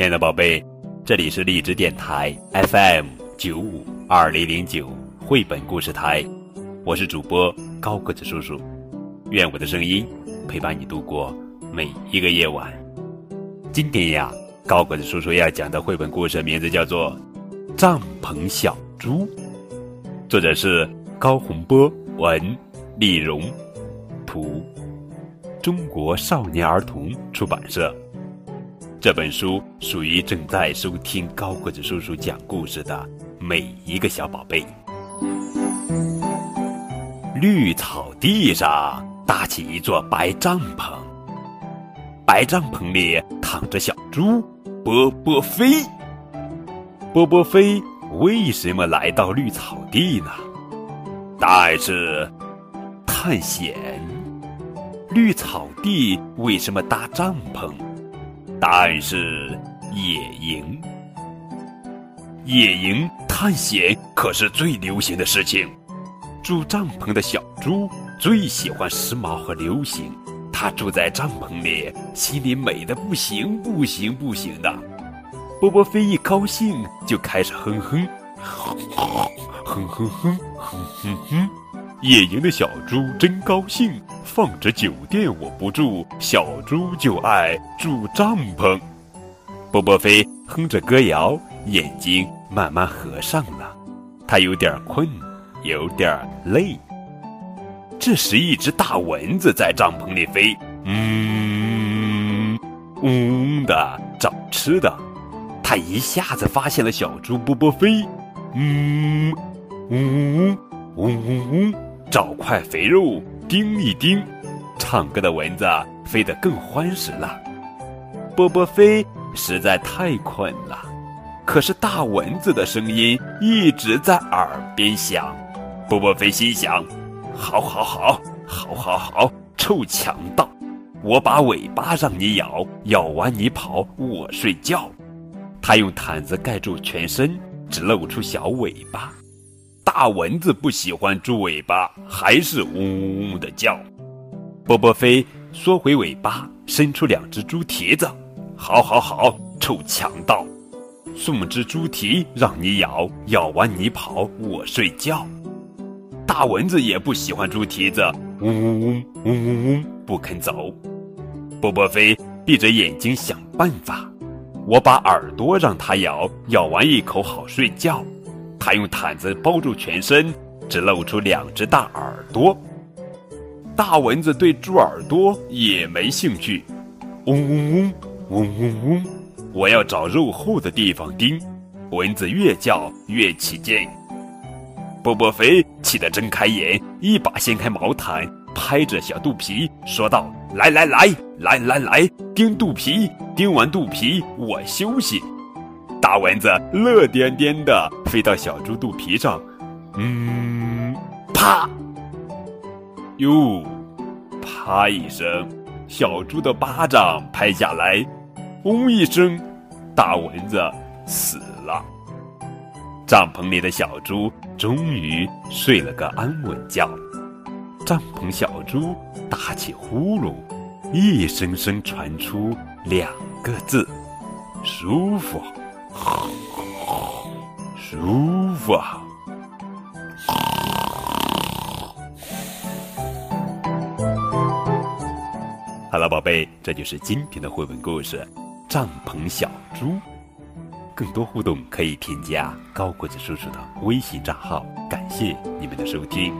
亲爱的宝贝，这里是荔枝电台 FM 九五二零零九绘本故事台，我是主播高个子叔叔，愿我的声音陪伴你度过每一个夜晚。今天呀，高个子叔叔要讲的绘本故事名字叫做《帐篷小猪》，作者是高洪波，文丽荣，图，中国少年儿童出版社。这本书属于正在收听高个子叔叔讲故事的每一个小宝贝。绿草地上搭起一座白帐篷，白帐篷里躺着小猪波波飞。波波飞为什么来到绿草地呢？答案是探险。绿草地为什么搭帐篷？答案是野营。野营探险可是最流行的事情。住帐篷的小猪最喜欢时髦和流行，它住在帐篷里，心里美的不行不行不行的。波波飞一高兴就开始哼哼，哼哼哼哼哼哼。野营的小猪真高兴，放着酒店我不住，小猪就爱住帐篷。波波飞哼着歌谣，眼睛慢慢合上了，他有点困，有点累。这时，一只大蚊子在帐篷里飞，嗯，嗡的找吃的。它一下子发现了小猪波波飞，嗯，嗡嗡嗡嗡。找块肥肉叮一叮，唱歌的蚊子飞得更欢实了。波波飞实在太困了，可是大蚊子的声音一直在耳边响。波波飞心想：好好好，好好好，臭强盗！我把尾巴让你咬，咬完你跑，我睡觉。他用毯子盖住全身，只露出小尾巴。大蚊子不喜欢猪尾巴，还是嗡嗡嗡的叫。波波飞缩回尾巴，伸出两只猪蹄子。好，好，好，臭强盗！送只猪蹄让你咬，咬完你跑，我睡觉。大蚊子也不喜欢猪蹄子，嗡嗡嗡，嗡嗡嗡，不肯走。波波飞闭着眼睛想办法。我把耳朵让它咬，咬完一口好睡觉。他用毯子包住全身，只露出两只大耳朵。大蚊子对猪耳朵也没兴趣，嗡嗡嗡，嗡嗡嗡。我要找肉厚的地方叮。蚊子越叫越起劲。波波飞气得睁开眼，一把掀开毛毯，拍着小肚皮说道：“来来来，来来来，叮肚皮，叮完肚皮我休息。”大蚊子乐颠颠的飞到小猪肚皮上，嗯，啪，哟，啪一声，小猪的巴掌拍下来，嗡一声，大蚊子死了。帐篷里的小猪终于睡了个安稳觉。帐篷小猪打起呼噜，一声声传出两个字：舒服。舒服。好了，宝贝，这就是今天的绘本故事《帐篷小猪》。更多互动可以添加高个子叔叔的微信账号。感谢你们的收听。